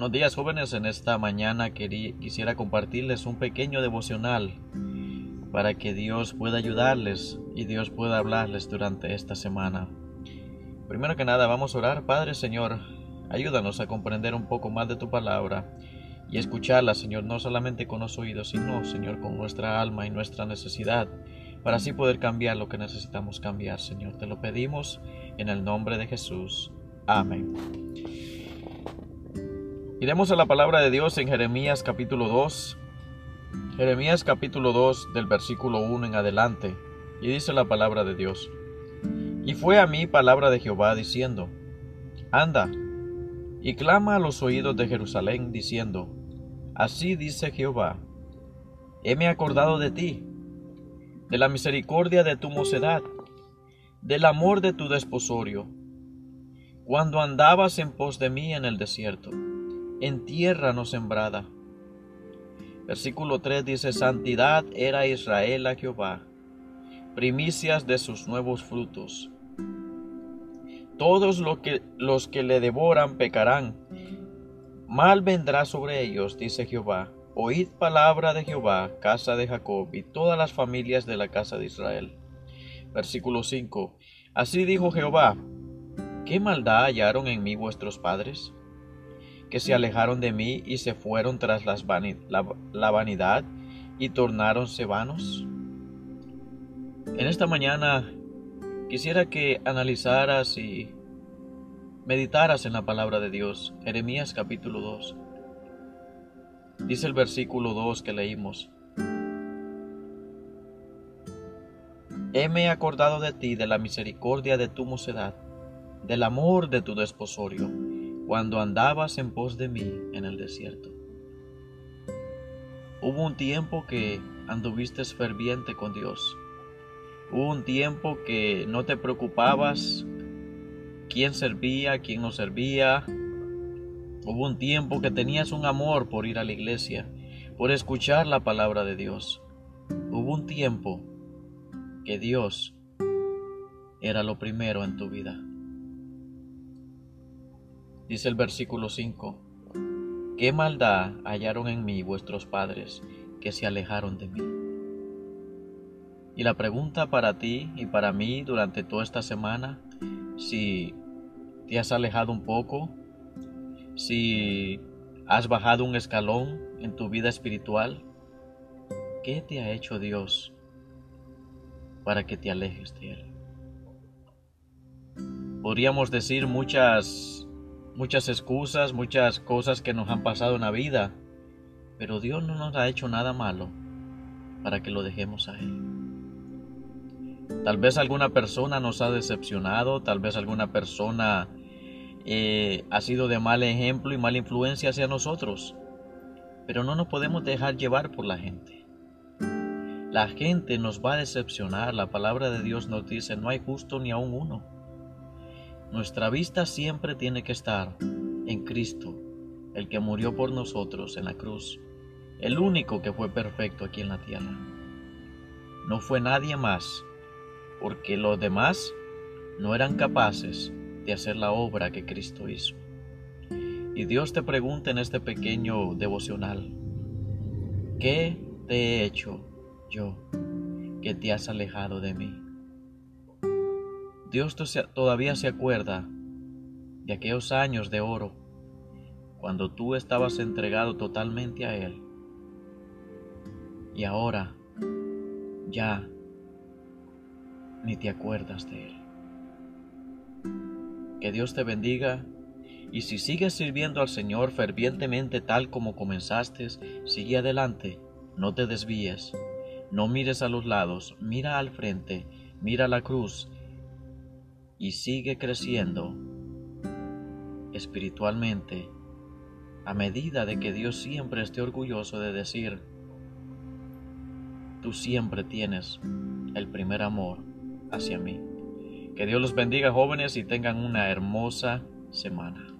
Buenos días jóvenes, en esta mañana quisiera compartirles un pequeño devocional para que Dios pueda ayudarles y Dios pueda hablarles durante esta semana. Primero que nada vamos a orar, Padre Señor, ayúdanos a comprender un poco más de tu palabra y escucharla, Señor, no solamente con los oídos, sino, Señor, con nuestra alma y nuestra necesidad, para así poder cambiar lo que necesitamos cambiar, Señor. Te lo pedimos en el nombre de Jesús. Amén. Iremos a la palabra de Dios en Jeremías capítulo 2. Jeremías capítulo 2 del versículo 1 en adelante. Y dice la palabra de Dios. Y fue a mí palabra de Jehová diciendo, Anda, y clama a los oídos de Jerusalén diciendo, Así dice Jehová, heme acordado de ti, de la misericordia de tu mocedad, del amor de tu desposorio, cuando andabas en pos de mí en el desierto en tierra no sembrada. Versículo 3 dice, Santidad era Israel a Jehová, primicias de sus nuevos frutos. Todos los que, los que le devoran pecarán, mal vendrá sobre ellos, dice Jehová. Oíd palabra de Jehová, casa de Jacob, y todas las familias de la casa de Israel. Versículo 5. Así dijo Jehová, ¿qué maldad hallaron en mí vuestros padres? Que se alejaron de mí y se fueron tras la, la vanidad y tornáronse vanos? En esta mañana quisiera que analizaras y meditaras en la palabra de Dios, Jeremías capítulo 2. Dice el versículo 2 que leímos. Heme acordado de ti, de la misericordia de tu mocedad, del amor de tu desposorio cuando andabas en pos de mí en el desierto. Hubo un tiempo que anduviste ferviente con Dios. Hubo un tiempo que no te preocupabas quién servía, quién no servía. Hubo un tiempo que tenías un amor por ir a la iglesia, por escuchar la palabra de Dios. Hubo un tiempo que Dios era lo primero en tu vida. Dice el versículo 5, ¿qué maldad hallaron en mí vuestros padres que se alejaron de mí? Y la pregunta para ti y para mí durante toda esta semana, si te has alejado un poco, si has bajado un escalón en tu vida espiritual, ¿qué te ha hecho Dios para que te alejes de Él? Podríamos decir muchas muchas excusas, muchas cosas que nos han pasado en la vida, pero Dios no nos ha hecho nada malo para que lo dejemos a Él. Tal vez alguna persona nos ha decepcionado, tal vez alguna persona eh, ha sido de mal ejemplo y mala influencia hacia nosotros, pero no nos podemos dejar llevar por la gente. La gente nos va a decepcionar, la palabra de Dios nos dice, no hay justo ni aún uno. Nuestra vista siempre tiene que estar en Cristo, el que murió por nosotros en la cruz, el único que fue perfecto aquí en la tierra. No fue nadie más, porque los demás no eran capaces de hacer la obra que Cristo hizo. Y Dios te pregunta en este pequeño devocional, ¿qué te he hecho yo que te has alejado de mí? Dios todavía se acuerda de aquellos años de oro cuando tú estabas entregado totalmente a Él. Y ahora ya ni te acuerdas de Él. Que Dios te bendiga y si sigues sirviendo al Señor fervientemente tal como comenzaste, sigue adelante, no te desvíes, no mires a los lados, mira al frente, mira la cruz y sigue creciendo espiritualmente a medida de que Dios siempre esté orgulloso de decir, tú siempre tienes el primer amor hacia mí. Que Dios los bendiga jóvenes y tengan una hermosa semana.